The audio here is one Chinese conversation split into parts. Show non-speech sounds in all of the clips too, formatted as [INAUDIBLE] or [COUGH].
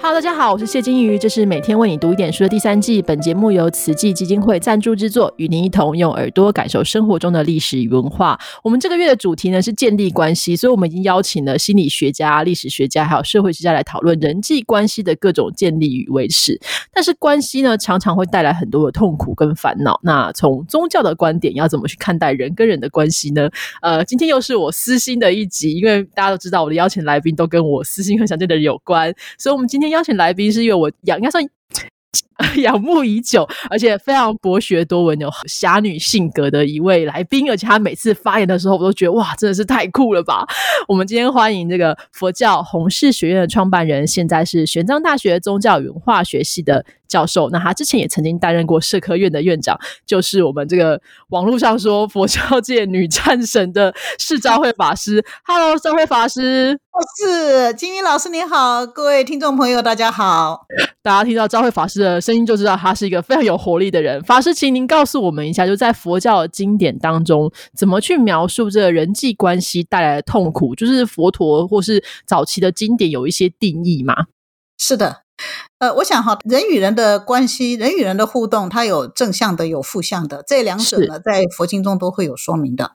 Hello，大家好，我是谢金鱼，这是每天为你读一点书的第三季。本节目由慈济基金会赞助制作，与您一同用耳朵感受生活中的历史与文化。我们这个月的主题呢是建立关系，所以我们已经邀请了心理学家、历史学家还有社会学家来讨论人际关系的各种建立与维持。但是关系呢，常常会带来很多的痛苦跟烦恼。那从宗教的观点，要怎么去看待人跟人的关系呢？呃，今天又是我私心的一集，因为大家都知道我的邀请来宾都跟我私心很想见的人有关，所以我们今天。邀请来宾是因为我养应该算 [LAUGHS] 仰慕已久，而且非常博学多闻、有侠女性格的一位来宾，而且他每次发言的时候，我都觉得哇，真的是太酷了吧！我们今天欢迎这个佛教弘誓学院的创办人，现在是玄奘大学宗教文化学系的。教授，那他之前也曾经担任过社科院的院长，就是我们这个网络上说佛教界女战神的释昭慧法师。Hello，昭慧法师，我是金云老师，你好，各位听众朋友，大家好。大家听到昭慧法师的声音，就知道他是一个非常有活力的人。法师，请您告诉我们一下，就在佛教的经典当中，怎么去描述这个人际关系带来的痛苦？就是佛陀或是早期的经典有一些定义吗？是的。呃，我想哈，人与人的关系，人与人的互动，它有正向的，有负向的，这两者呢，在佛经中都会有说明的。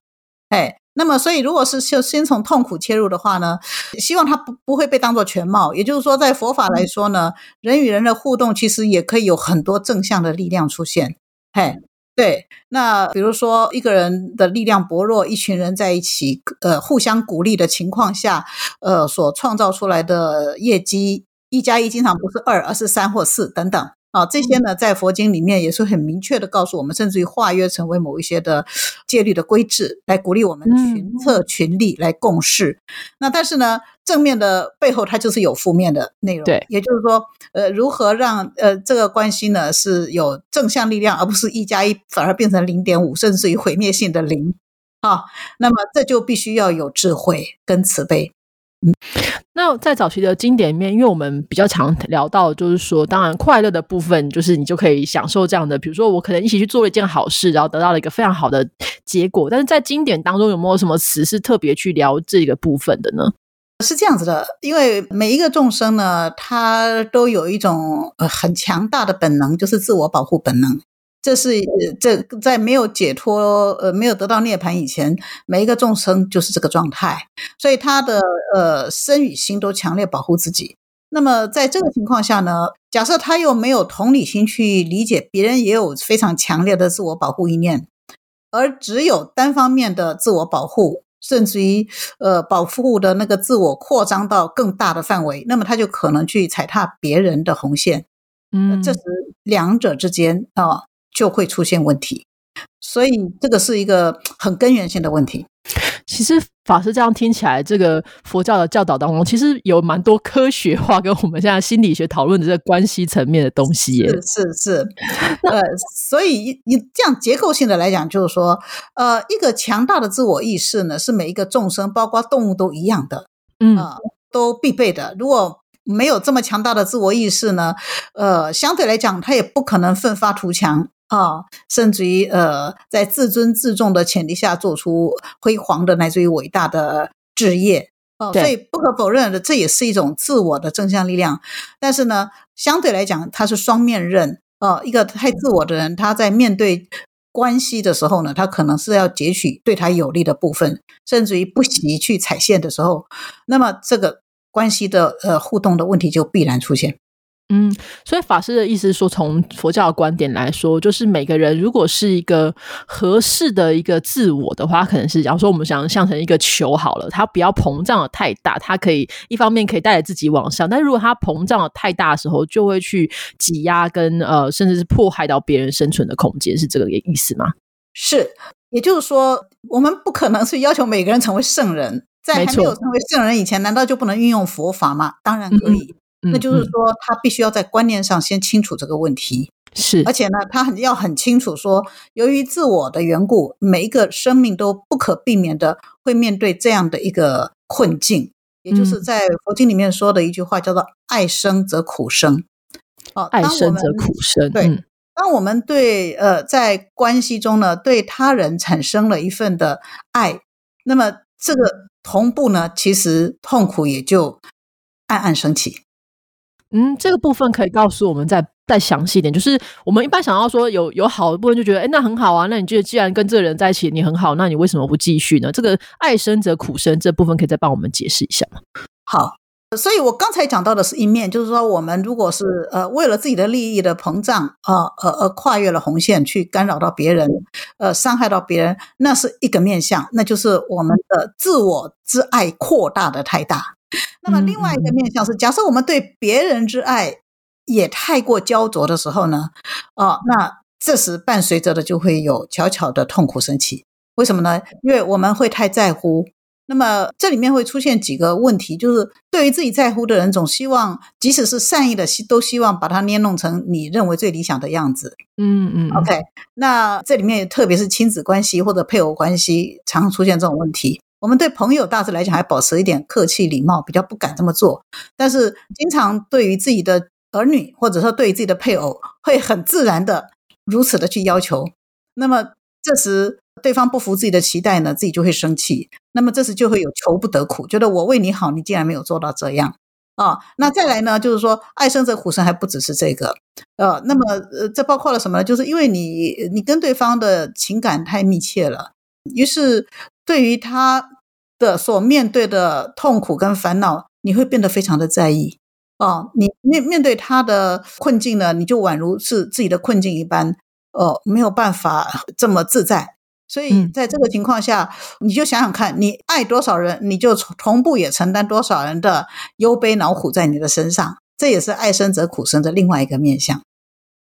哎，那么所以，如果是就先从痛苦切入的话呢，希望它不不会被当做全貌。也就是说，在佛法来说呢，人与人的互动其实也可以有很多正向的力量出现。嘿，对，那比如说一个人的力量薄弱，一群人在一起，呃，互相鼓励的情况下，呃，所创造出来的业绩。一加一经常不是二，而是三或四等等啊，这些呢，在佛经里面也是很明确的告诉我们，甚至于化约成为某一些的戒律的规制，来鼓励我们群策群力来共事。那但是呢，正面的背后它就是有负面的内容。对，也就是说，呃，如何让呃这个关系呢是有正向力量，而不是一加一反而变成零点五，甚至于毁灭性的零啊？那么这就必须要有智慧跟慈悲。那在早期的经典里面，因为我们比较常聊到，就是说，当然快乐的部分，就是你就可以享受这样的，比如说我可能一起去做了一件好事，然后得到了一个非常好的结果。但是在经典当中，有没有什么词是特别去聊这个部分的呢？是这样子的，因为每一个众生呢，他都有一种很强大的本能，就是自我保护本能。这是这在没有解脱呃没有得到涅槃以前，每一个众生就是这个状态，所以他的呃身与心都强烈保护自己。那么在这个情况下呢，假设他又没有同理心去理解别人也有非常强烈的自我保护意念，而只有单方面的自我保护，甚至于呃保护的那个自我扩张到更大的范围，那么他就可能去踩踏别人的红线。嗯，这是两者之间啊。就会出现问题，所以这个是一个很根源性的问题。其实法师这样听起来，这个佛教的教导当中，其实有蛮多科学化跟我们现在心理学讨论的这个关系层面的东西。是是是，呃，所以你这样结构性的来讲，就是说，呃，一个强大的自我意识呢，是每一个众生，包括动物都一样的，嗯，都必备的。如果没有这么强大的自我意识呢，呃，相对来讲，他也不可能奋发图强。啊，甚至于呃，在自尊自重的前提下，做出辉煌的乃至于伟大的事业哦，所以不可否认的，这也是一种自我的正向力量。但是呢，相对来讲，它是双面刃哦。一个太自我的人，他在面对关系的时候呢，他可能是要截取对他有利的部分，甚至于不惜去踩线的时候，那么这个关系的呃互动的问题就必然出现。嗯，所以法师的意思是说，从佛教的观点来说，就是每个人如果是一个合适的一个自我的话，可能是假如说我们想象成一个球好了，它不要膨胀的太大，它可以一方面可以带着自己往上，但如果它膨胀的太大的时候，就会去挤压跟呃，甚至是迫害到别人生存的空间，是这个意思吗？是，也就是说，我们不可能是要求每个人成为圣人，在还没有成为圣人以前，难道就不能运用佛法吗？当然可以。那就是说，他必须要在观念上先清楚这个问题，是，而且呢，他很要很清楚说，由于自我的缘故，每一个生命都不可避免的会面对这样的一个困境，也就是在佛经里面说的一句话，叫做“爱生则苦生”。哦，爱生则苦生。对，当我们对呃在关系中呢，对他人产生了一份的爱，那么这个同步呢，其实痛苦也就暗暗升起。嗯，这个部分可以告诉我们再再详细一点。就是我们一般想要说有有好的部分，就觉得哎，那很好啊。那你觉得既然跟这个人在一起你很好，那你为什么不继续呢？这个爱生则苦生这部分可以再帮我们解释一下吗？好。所以，我刚才讲到的是一面，就是说，我们如果是呃为了自己的利益的膨胀啊，呃而跨越了红线去干扰到别人，呃伤害到别人，那是一个面相，那就是我们的自我之爱扩大的太大。那么另外一个面向是，假设我们对别人之爱也太过焦灼的时候呢，哦，那这时伴随着的就会有悄悄的痛苦升起。为什么呢？因为我们会太在乎。那么这里面会出现几个问题，就是对于自己在乎的人，总希望即使是善意的，希都希望把它捏弄成你认为最理想的样子。嗯嗯。OK，那这里面特别是亲子关系或者配偶关系，常出现这种问题。我们对朋友大致来讲还保持一点客气礼貌，比较不敢这么做。但是经常对于自己的儿女，或者说对于自己的配偶，会很自然的如此的去要求。那么这时。对方不服自己的期待呢，自己就会生气。那么这时就会有求不得苦，觉得我为你好，你竟然没有做到这样啊。那再来呢，就是说爱生则苦生，还不只是这个。呃，那么呃，这包括了什么呢？就是因为你你跟对方的情感太密切了，于是对于他的所面对的痛苦跟烦恼，你会变得非常的在意哦。你面面对他的困境呢，你就宛如是自己的困境一般，哦，没有办法这么自在。所以在这个情况下，你就想想看，你爱多少人，你就同步也承担多少人的忧悲恼苦在你的身上。这也是爱生则苦生的另外一个面相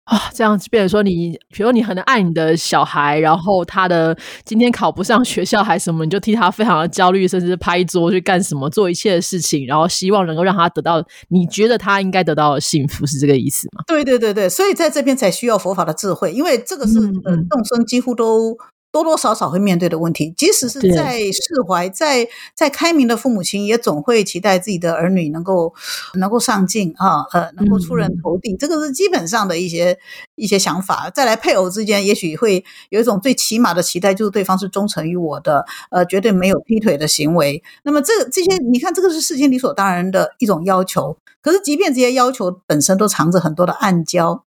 啊。这样子，变成说你，比如你很爱你的小孩，然后他的今天考不上学校还是什么，你就替他非常的焦虑，甚至拍桌去干什么，做一切的事情，然后希望能够让他得到你觉得他应该得到的幸福，是这个意思吗？对对对对，所以在这边才需要佛法的智慧，因为这个是嗯众生几乎都。多多少少会面对的问题，即使是在释怀、在在开明的父母亲，也总会期待自己的儿女能够能够上进啊，呃，能够出人头地，这个是基本上的一些一些想法。再来，配偶之间也许会有一种最起码的期待，就是对方是忠诚于我的，呃，绝对没有劈腿的行为。那么，这这些你看，这个是世间理所当然的一种要求。可是，即便这些要求本身都藏着很多的暗礁，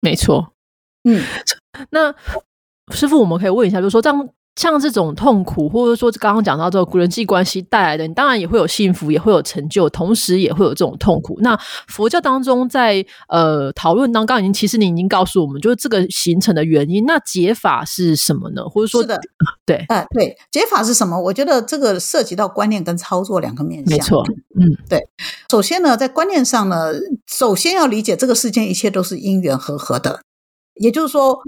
没错，嗯，[LAUGHS] 那。师傅，我们可以问一下，就是说，样像这种痛苦，或者说刚刚讲到这个人际关系带来的，你当然也会有幸福，也会有成就，同时也会有这种痛苦。那佛教当中，在呃讨论当刚已经，其实你已经告诉我们，就是这个形成的原因。那解法是什么呢？或者说，是的，对，哎，对，解法是什么？我觉得这个涉及到观念跟操作两个面向。没错，嗯，对。首先呢，在观念上呢，首先要理解这个世间一切都是因缘和合的，也就是说。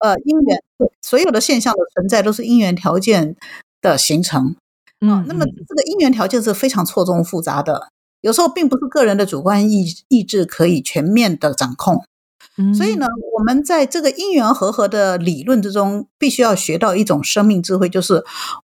呃，因缘，所有的现象的存在都是因缘条件的形成。嗯，那么这个因缘条件是非常错综复杂的，有时候并不是个人的主观意意志可以全面的掌控。所以呢，我们在这个因缘和合的理论之中，必须要学到一种生命智慧，就是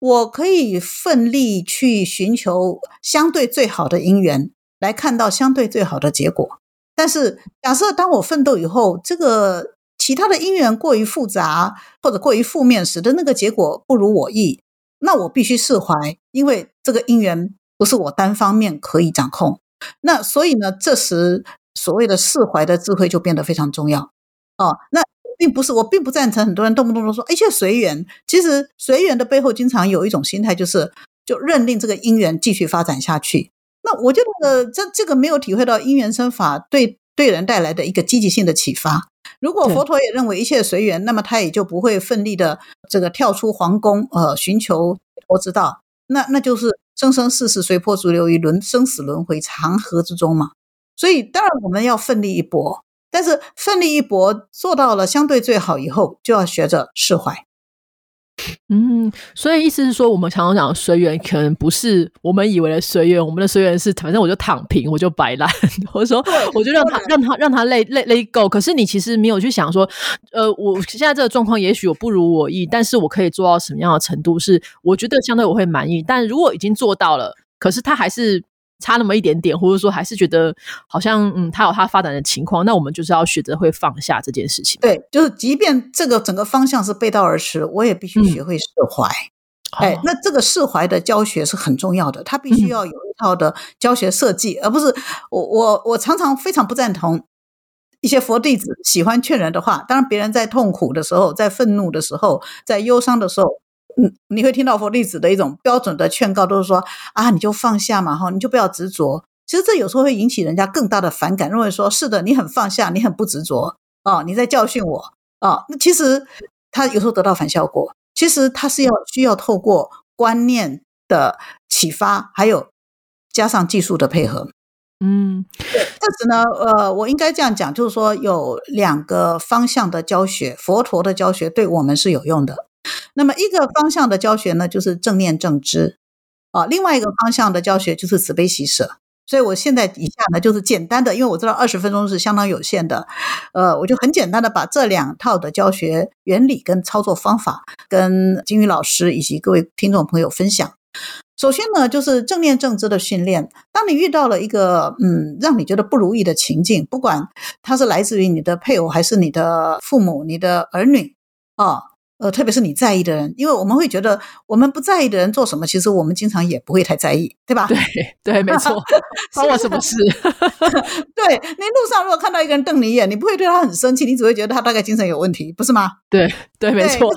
我可以奋力去寻求相对最好的因缘，来看到相对最好的结果。但是，假设当我奋斗以后，这个其他的因缘过于复杂或者过于负面，使得那个结果不如我意，那我必须释怀，因为这个因缘不是我单方面可以掌控。那所以呢，这时所谓的释怀的智慧就变得非常重要。哦，那并不是我并不赞成很多人动不动都说一切随缘。其实随缘的背后，经常有一种心态，就是就认定这个因缘继续发展下去。那我觉得这这个没有体会到因缘生法对对人带来的一个积极性的启发。如果佛陀也认为一切随缘，那么他也就不会奋力的这个跳出皇宫，呃，寻求佛之道。那那就是生生世世随波逐流于轮生死轮回长河之中嘛。所以当然我们要奋力一搏，但是奋力一搏做到了相对最好以后，就要学着释怀。[LAUGHS] 嗯，所以意思是说，我们常常讲随缘，可能不是我们以为的随缘。我们的随缘是，反正我就躺平，我就摆烂，[LAUGHS] 或者说，我就让他让他让他累累累够。可是你其实没有去想说，呃，我现在这个状况，也许我不如我意，但是我可以做到什么样的程度？是我觉得相对我会满意。但如果已经做到了，可是他还是。差那么一点点，或者说还是觉得好像嗯，他有他发展的情况，那我们就是要学着会放下这件事情。对，就是即便这个整个方向是背道而驰，我也必须学会释怀。哎，那这个释怀的教学是很重要的，他必须要有一套的教学设计，而不是我我我常常非常不赞同一些佛弟子喜欢劝人的话。当然，别人在痛苦的时候，在愤怒的时候，在忧伤的时候，嗯，你会听到佛弟子的一种标准的劝告，都是说啊，你就放下嘛，哈，你就不要执着。其实这有时候会引起人家更大的反感，认为说是的，你很放下，你很不执着哦，你在教训我哦。那其实他有时候得到反效果。其实他是要需要透过观念的启发，还有加上技术的配合。嗯，但是呢，呃，我应该这样讲，就是说有两个方向的教学，佛陀的教学对我们是有用的。那么一个方向的教学呢，就是正念正知啊；另外一个方向的教学就是慈悲喜舍。所以，我现在以下呢，就是简单的，因为我知道二十分钟是相当有限的，呃，我就很简单的把这两套的教学原理跟操作方法，跟金宇老师以及各位听众朋友分享。首先呢，就是正念正知的训练。当你遇到了一个嗯，让你觉得不如意的情境，不管它是来自于你的配偶，还是你的父母、你的儿女啊。呃，特别是你在意的人，因为我们会觉得我们不在意的人做什么，其实我们经常也不会太在意，对吧？对对，没错，[LAUGHS] 关我什么事？[LAUGHS] 对你路上如果看到一个人瞪你一眼，你不会对他很生气，你只会觉得他大概精神有问题，不是吗？对对，没错。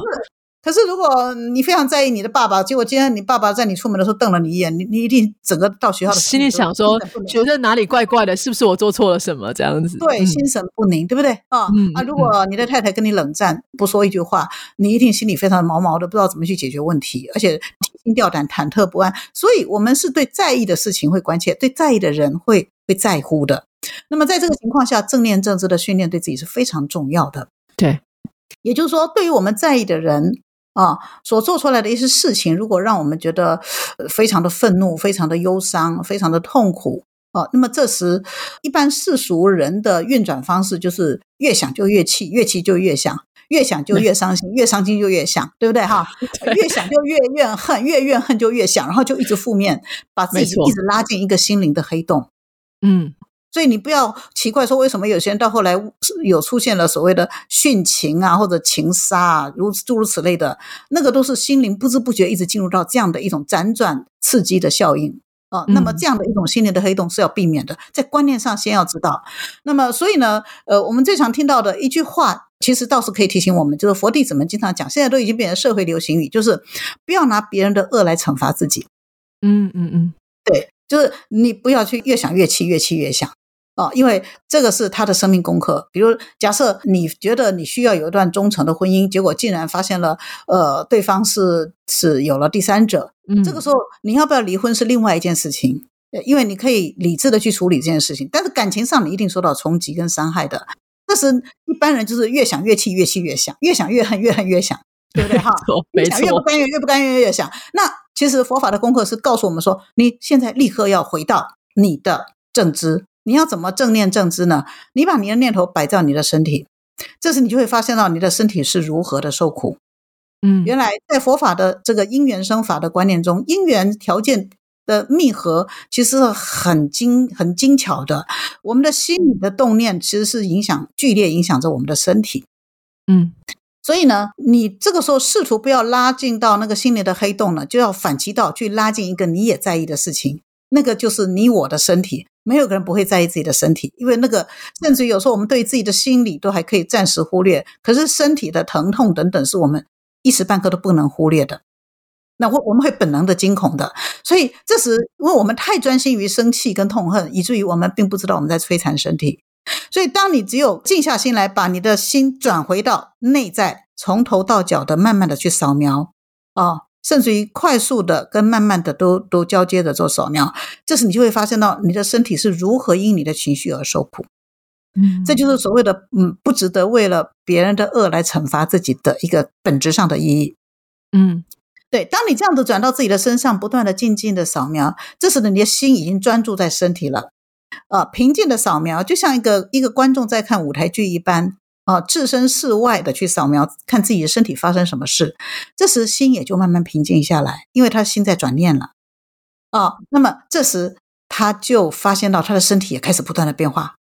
可是，如果你非常在意你的爸爸，结果今天你爸爸在你出门的时候瞪了你一眼，你你一定整个到学校的心里想说，觉得哪里怪怪的，是不是我做错了什么这样子？对，心神不宁，对不对？啊啊！如果你的太太跟你冷战，不说一句话，你一定心里非常毛毛的，不知道怎么去解决问题，而且提心吊胆、忐忑不安。所以，我们是对在意的事情会关切，对在意的人会会在乎的。那么，在这个情况下，正念正知的训练对自己是非常重要的。对，也就是说，对于我们在意的人。啊，所做出来的一些事情，如果让我们觉得非常的愤怒、非常的忧伤、非常的痛苦，啊，那么这时一般世俗人的运转方式就是越想就越气，越气就越想，越想就越伤心，越伤心就越想，对不对哈？[LAUGHS] 越想就越怨恨，越怨恨就越想，然后就一直负面，把自己一直拉进一个心灵的黑洞。嗯。所以你不要奇怪说为什么有些人到后来有出现了所谓的殉情啊，或者情杀啊，如诸如此类的，那个都是心灵不知不觉一直进入到这样的一种辗转刺激的效应啊。那么这样的一种心灵的黑洞是要避免的，在观念上先要知道。那么所以呢，呃，我们最常听到的一句话，其实倒是可以提醒我们，就是佛弟子们经常讲，现在都已经变成社会流行语，就是不要拿别人的恶来惩罚自己。嗯嗯嗯，对，就是你不要去越想越气，越气越想。哦，因为这个是他的生命功课。比如，假设你觉得你需要有一段忠诚的婚姻，结果竟然发现了，呃，对方是是有了第三者，嗯，这个时候你要不要离婚是另外一件事情，因为你可以理智的去处理这件事情。但是感情上你一定受到冲击跟伤害的。这是一般人就是越想越气，越气越想，越想越恨，越恨越想，对不对？哈，[LAUGHS] 没错，越不甘愿，越不甘愿越想。那其实佛法的功课是告诉我们说，你现在立刻要回到你的正知。你要怎么正念正知呢？你把你的念头摆在你的身体，这时你就会发现到你的身体是如何的受苦。嗯，原来在佛法的这个因缘生法的观念中，因缘条件的密合其实很精很精巧的。我们的心理的动念其实是影响剧烈影响着我们的身体。嗯，所以呢，你这个时候试图不要拉近到那个心里的黑洞呢，就要反其道去拉近一个你也在意的事情，那个就是你我的身体。没有个人不会在意自己的身体，因为那个甚至有时候我们对自己的心理都还可以暂时忽略，可是身体的疼痛等等是我们一时半刻都不能忽略的。那我我们会本能的惊恐的，所以这时因为我们太专心于生气跟痛恨，以至于我们并不知道我们在摧残身体。所以当你只有静下心来，把你的心转回到内在，从头到脚的慢慢的去扫描啊。甚至于快速的跟慢慢的都都交接着做扫描，这时你就会发现到你的身体是如何因你的情绪而受苦。嗯，这就是所谓的嗯不值得为了别人的恶来惩罚自己的一个本质上的意义。嗯，对，当你这样子转到自己的身上，不断的静静的扫描，这时呢你的心已经专注在身体了，啊，平静的扫描，就像一个一个观众在看舞台剧一般。啊，置身事外的去扫描，看自己的身体发生什么事，这时心也就慢慢平静下来，因为他心在转念了。啊，那么这时他就发现到他的身体也开始不断的变化，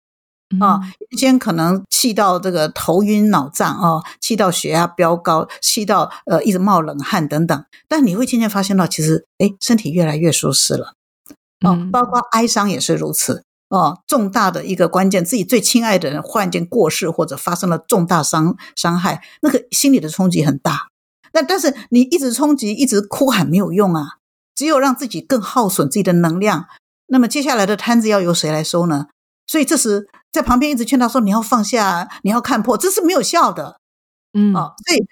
啊，原先可能气到这个头晕脑胀啊，气到血压飙高，气到呃一直冒冷汗等等，但你会渐渐发现到，其实哎，身体越来越舒适了。哦，包括哀伤也是如此。哦，重大的一个关键，自己最亲爱的人忽然间过世，或者发生了重大伤伤害，那个心理的冲击很大。那但是你一直冲击，一直哭喊没有用啊，只有让自己更耗损自己的能量。那么接下来的摊子要由谁来收呢？所以这时在旁边一直劝他说：“你要放下，你要看破，这是没有效的。”嗯，哦，所以。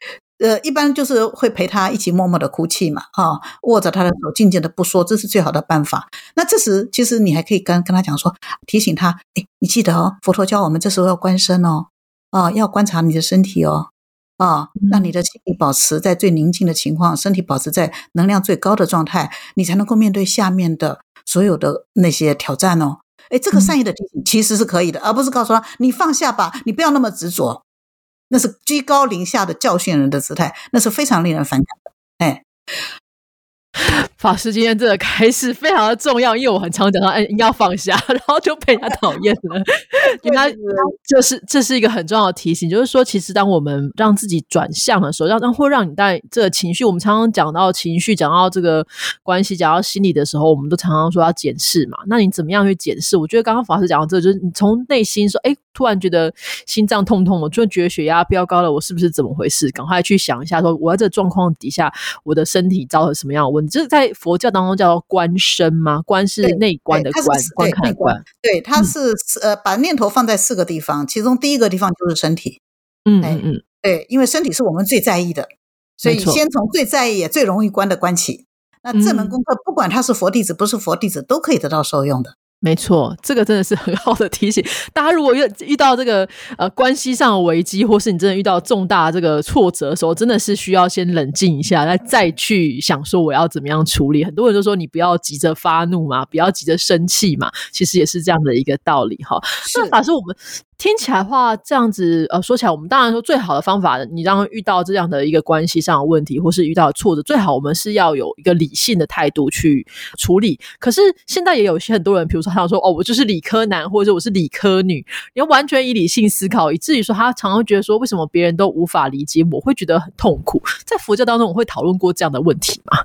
呃，一般就是会陪他一起默默的哭泣嘛，啊，握着他的手，静静的不说，这是最好的办法。那这时，其实你还可以跟跟他讲说，提醒他，哎，你记得哦，佛陀教我们这时候要观身哦，啊，要观察你的身体哦，啊，让你的心理保持在最宁静的情况，身体保持在能量最高的状态，你才能够面对下面的所有的那些挑战哦。哎，这个善意的提醒其实是可以的，而不是告诉他你放下吧，你不要那么执着。那是居高临下的教训人的姿态，那是非常令人反感的。哎，法师今天这个开示非常的重要，因为我很常讲到，哎，要放下，[LAUGHS] 然后就被他讨厌了。[LAUGHS] 因为他就是这是一个很重要的提醒，就是说，其实当我们让自己转向的时候，让让会让你带这个情绪。我们常常讲到情绪，讲到这个关系，讲到心理的时候，我们都常常说要检视嘛。那你怎么样去检视？我觉得刚刚法师讲到这，就是你从内心说，哎。突然觉得心脏痛痛，我突然觉得血压飙高了，我是不是怎么回事？赶快去想一下，说我在这状况底下，我的身体遭了什么样的问题？这是在佛教当中叫做观身吗？观是内观的观，观看的观。对，它是呃，把念头放在四个地方，其中第一个地方就是身体。嗯嗯嗯，对，因为身体是我们最在意的，所以先从最在意也最容易观的观起。那这门功课，不管他是佛弟子不是佛弟子，都可以得到受用的。没错，这个真的是很好的提醒。大家如果遇遇到这个呃关系上的危机，或是你真的遇到重大这个挫折的时候，真的是需要先冷静一下，再再去想说我要怎么样处理。很多人都说你不要急着发怒嘛，不要急着生气嘛，其实也是这样的一个道理哈。那法师我们。听起来的话，这样子呃，说起来，我们当然说最好的方法，你当遇到这样的一个关系上的问题，或是遇到挫折，最好我们是要有一个理性的态度去处理。可是现在也有些很多人，比如说他说哦，我就是理科男，或者我是理科女，你要完全以理性思考，以至于说他常常觉得说，为什么别人都无法理解我，会觉得很痛苦。在佛教当中，我会讨论过这样的问题吗？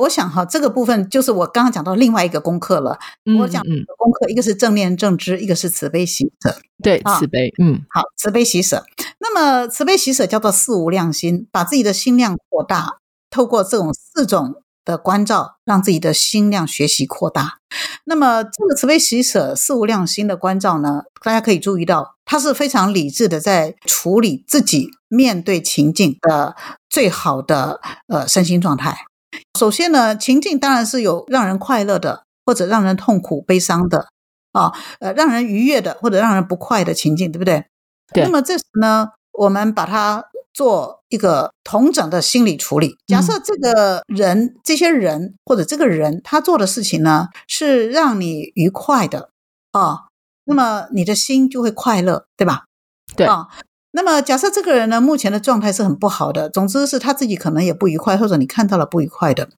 我想哈，这个部分就是我刚刚讲到另外一个功课了。我讲功课，一个是正念正知，一个是慈悲喜舍。对，慈悲，嗯，好，慈悲喜舍。那么慈悲喜舍叫做四无量心，把自己的心量扩大，透过这种四种的关照，让自己的心量学习扩大。那么这个慈悲喜舍四无量心的关照呢，大家可以注意到，它是非常理智的，在处理自己面对情境的最好的呃身心状态。首先呢，情境当然是有让人快乐的，或者让人痛苦、悲伤的啊，呃，让人愉悦的，或者让人不快的情境，对不对？对。那么这时呢，我们把它做一个同整的心理处理。假设这个人、这些人或者这个人他做的事情呢，是让你愉快的啊，那么你的心就会快乐，对吧？对啊。那么，假设这个人呢，目前的状态是很不好的。总之是他自己可能也不愉快，或者你看到了不愉快的，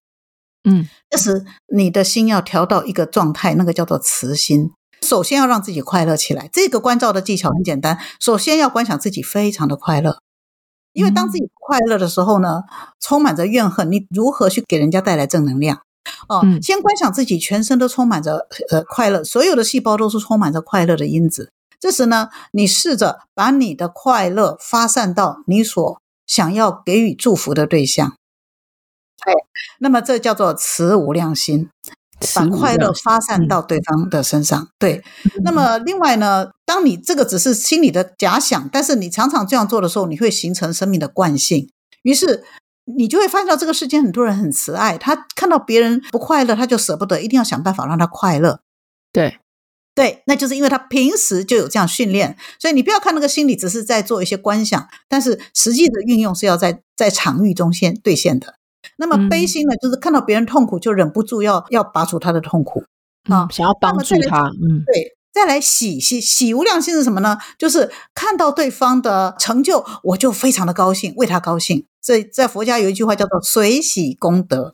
嗯，这时你的心要调到一个状态，那个叫做慈心。首先要让自己快乐起来。这个关照的技巧很简单，首先要观想自己非常的快乐，因为当自己快乐的时候呢，充满着怨恨，你如何去给人家带来正能量？哦，先观想自己全身都充满着呃快乐，所有的细胞都是充满着快乐的因子。这时呢，你试着把你的快乐发散到你所想要给予祝福的对象。对，那么这叫做慈无量心，把快乐发散到对方的身上。对，那么另外呢，当你这个只是心里的假想，但是你常常这样做的时候，你会形成生命的惯性。于是你就会发现到这个世间很多人很慈爱，他看到别人不快乐，他就舍不得，一定要想办法让他快乐。对。对，那就是因为他平时就有这样训练，所以你不要看那个心理只是在做一些观想，但是实际的运用是要在在场域中先兑现的。那么悲心呢，就是看到别人痛苦就忍不住要要拔除他的痛苦啊，想要帮助他。嗯，对，再来喜喜喜无量心是什么呢？就是看到对方的成就，我就非常的高兴，为他高兴。所以在佛家有一句话叫做随喜功德。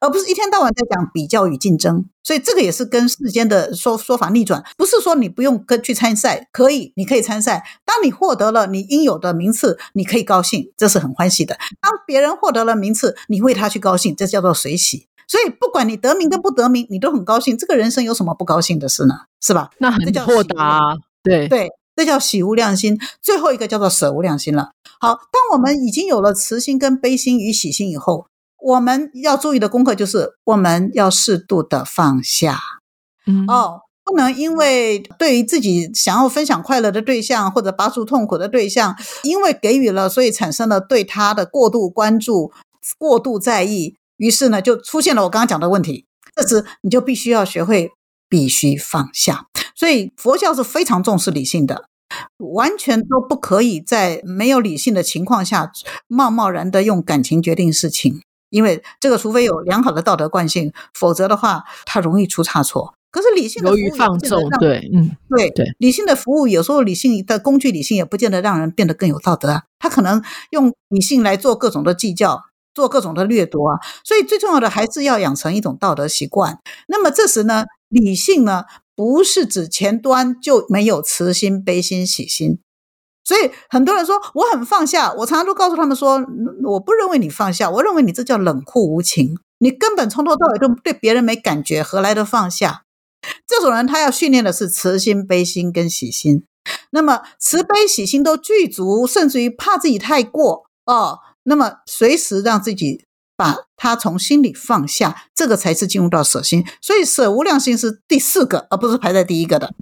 而不是一天到晚在讲比较与竞争。所以这个也是跟世间的说说法逆转，不是说你不用跟去参赛，可以，你可以参赛。当你获得了你应有的名次，你可以高兴，这是很欢喜的。当别人获得了名次，你为他去高兴，这叫做随喜。所以不管你得名跟不得名，你都很高兴。这个人生有什么不高兴的事呢？是吧？那很豁达，对对，这叫喜无量心。最后一个叫做舍无量心了。好，当我们已经有了慈心跟悲心与喜心以后。我们要注意的功课就是，我们要适度的放下，嗯哦，不能因为对于自己想要分享快乐的对象或者拔除痛苦的对象，因为给予了，所以产生了对他的过度关注、过度在意，于是呢，就出现了我刚刚讲的问题。这时你就必须要学会必须放下。所以佛教是非常重视理性的，完全都不可以在没有理性的情况下，贸贸然的用感情决定事情。因为这个，除非有良好的道德惯性，否则的话，它容易出差错。可是理性的服务放纵，对，嗯，对对，理性的服务有时候理性的工具，理性也不见得让人变得更有道德啊。他可能用理性来做各种的计较，做各种的掠夺啊。所以最重要的还是要养成一种道德习惯。那么这时呢，理性呢，不是指前端就没有慈心、悲心、喜心。所以很多人说我很放下，我常常都告诉他们说，我不认为你放下，我认为你这叫冷酷无情，你根本从头到尾都对别人没感觉，何来的放下？这种人他要训练的是慈心、悲心跟喜心。那么慈悲喜心都具足，甚至于怕自己太过哦，那么随时让自己把他从心里放下，这个才是进入到舍心。所以舍无量心是第四个，而不是排在第一个的。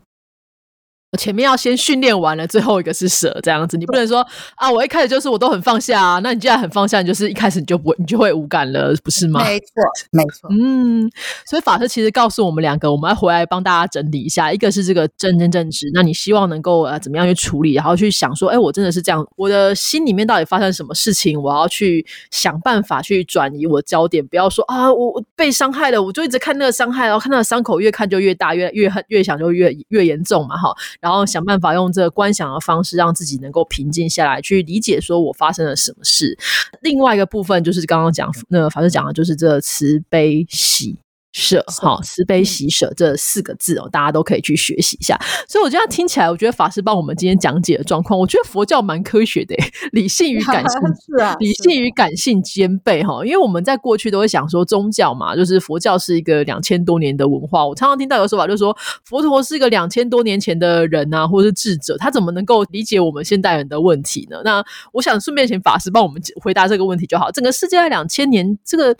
前面要先训练完了，最后一个是舍这样子，你不能说啊，我一开始就是我都很放下啊，那你既然很放下，你就是一开始你就不会，你就会无感了，不是吗？没错，没错。嗯，所以法师其实告诉我们两个，我们要回来帮大家整理一下，一个是这个正正正直，那你希望能够呃怎么样去处理，然后去想说，哎，我真的是这样，我的心里面到底发生什么事情，我要去想办法去转移我的焦点，不要说啊，我被伤害了，我就一直看那个伤害，然后看那个伤口越看就越大，越越恨越想就越越严重嘛，哈。然后想办法用这个观想的方式，让自己能够平静下来，去理解说我发生了什么事。另外一个部分就是刚刚讲那个法师讲的，就是这慈悲喜。舍好，慈悲喜舍这四个字哦，大家都可以去学习一下。所以我这样听起来，我觉得法师帮我们今天讲解的状况，我觉得佛教蛮科学的，理性与感性 [LAUGHS] 是啊，理性与感性兼备哈。因为我们在过去都会想说，宗教嘛，就是佛教是一个两千多年的文化。我常常听到有说法，就是说佛陀是一个两千多年前的人啊，或者是智者，他怎么能够理解我们现代人的问题呢？那我想顺便请法师帮我们回答这个问题就好。整个世界在两千年这个。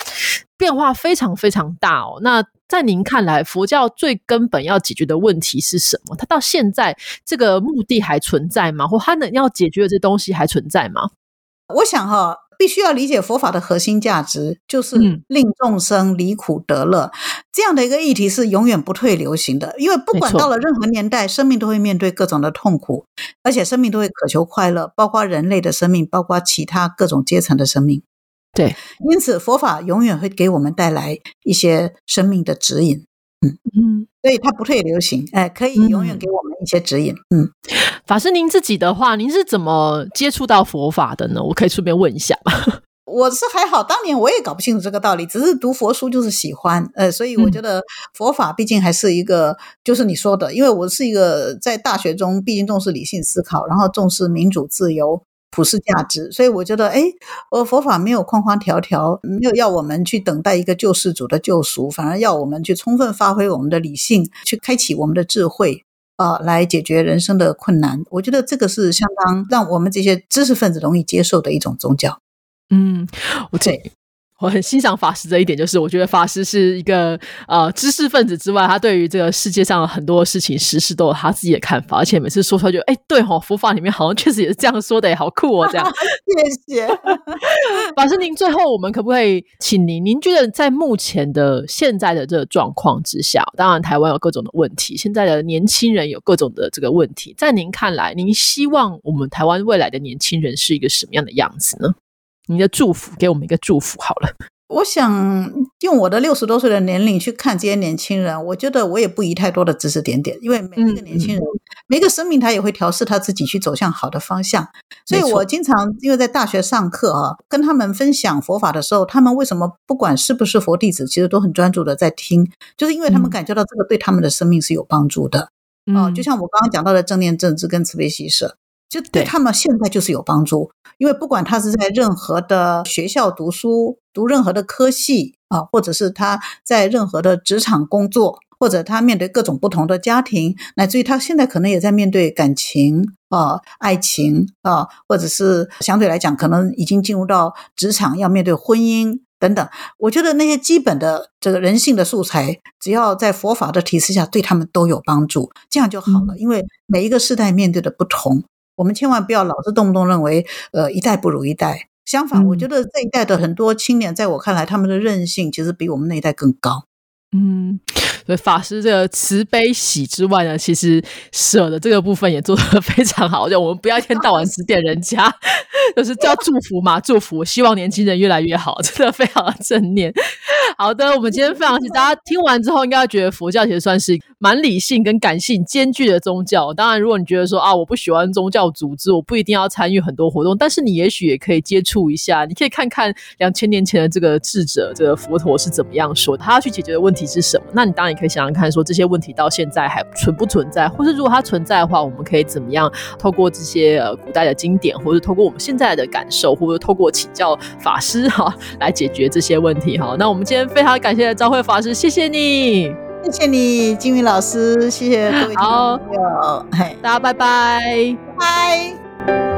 变化非常非常大哦。那在您看来，佛教最根本要解决的问题是什么？它到现在这个目的还存在吗？或它能要解决的这东西还存在吗？我想哈，必须要理解佛法的核心价值，就是令众生离苦得乐。这样的一个议题是永远不退流行的，因为不管到了任何年代，生命都会面对各种的痛苦，而且生命都会渴求快乐，包括人类的生命，包括其他各种阶层的生命。对，因此佛法永远会给我们带来一些生命的指引，嗯嗯，所以它不退流行，哎，可以永远给我们一些指引，嗯。法师，您自己的话，您是怎么接触到佛法的呢？我可以顺便问一下吗？[LAUGHS] 我是还好，当年我也搞不清楚这个道理，只是读佛书就是喜欢，呃，所以我觉得佛法毕竟还是一个，就是你说的，因为我是一个在大学中毕竟重视理性思考，然后重视民主自由。普世价值，所以我觉得，哎，我，佛法没有框框条条，没有要我们去等待一个救世主的救赎，反而要我们去充分发挥我们的理性，去开启我们的智慧，啊，来解决人生的困难。我觉得这个是相当让我们这些知识分子容易接受的一种宗教。嗯，我这。我很欣赏法师这一点，就是我觉得法师是一个呃知识分子之外，他对于这个世界上很多事情、时事都有他自己的看法，而且每次说出来就哎，对哦，佛法里面好像确实也是这样说的，好酷哦，这样。[LAUGHS] 谢谢法师，您最后我们可不可以请您？您觉得在目前的现在的这个状况之下，当然台湾有各种的问题，现在的年轻人有各种的这个问题，在您看来，您希望我们台湾未来的年轻人是一个什么样的样子呢？你的祝福，给我们一个祝福好了。我想用我的六十多岁的年龄去看这些年轻人，我觉得我也不宜太多的指指点点，因为每一个年轻人每个生命他也会调试他自己去走向好的方向。所以我经常因为在大学上课啊，跟他们分享佛法的时候，他们为什么不管是不是佛弟子，其实都很专注的在听，就是因为他们感觉到这个对他们的生命是有帮助的。哦，就像我刚刚讲到的正念正知跟慈悲喜舍，就对他们现在就是有帮助。因为不管他是在任何的学校读书，读任何的科系啊，或者是他在任何的职场工作，或者他面对各种不同的家庭，乃至于他现在可能也在面对感情啊、爱情啊，或者是相对来讲可能已经进入到职场要面对婚姻等等。我觉得那些基本的这个人性的素材，只要在佛法的提示下，对他们都有帮助，这样就好了。因为每一个时代面对的不同。我们千万不要老是动不动认为，呃，一代不如一代。相反，我觉得这一代的很多青年，在我看来，他们的韧性其实比我们那一代更高。嗯，所以法师这个慈悲喜之外呢，其实舍的这个部分也做得 [LAUGHS] 非常好。就我们不要一天到晚指点人家，[LAUGHS] 就是叫祝福嘛，祝福，希望年轻人越来越好，真的非常的正念。[LAUGHS] 好的，我们今天非常，大家听完之后应该觉得佛教其实算是蛮理性跟感性兼具的宗教。当然，如果你觉得说啊，我不喜欢宗教组织，我不一定要参与很多活动，但是你也许也可以接触一下，你可以看看两千年前的这个智者，这个佛陀是怎么样说，他要去解决的问题是什么。那你当然也可以想想看，说这些问题到现在还存不存在，或是如果它存在的话，我们可以怎么样透过这些呃古代的经典，或者透过我们现在的感受，或者透过请教法师哈来解决这些问题哈。那我们今非常感谢张慧法师，谢谢你，谢谢你，金云老师，谢谢各位听众朋友，大家拜。拜，拜。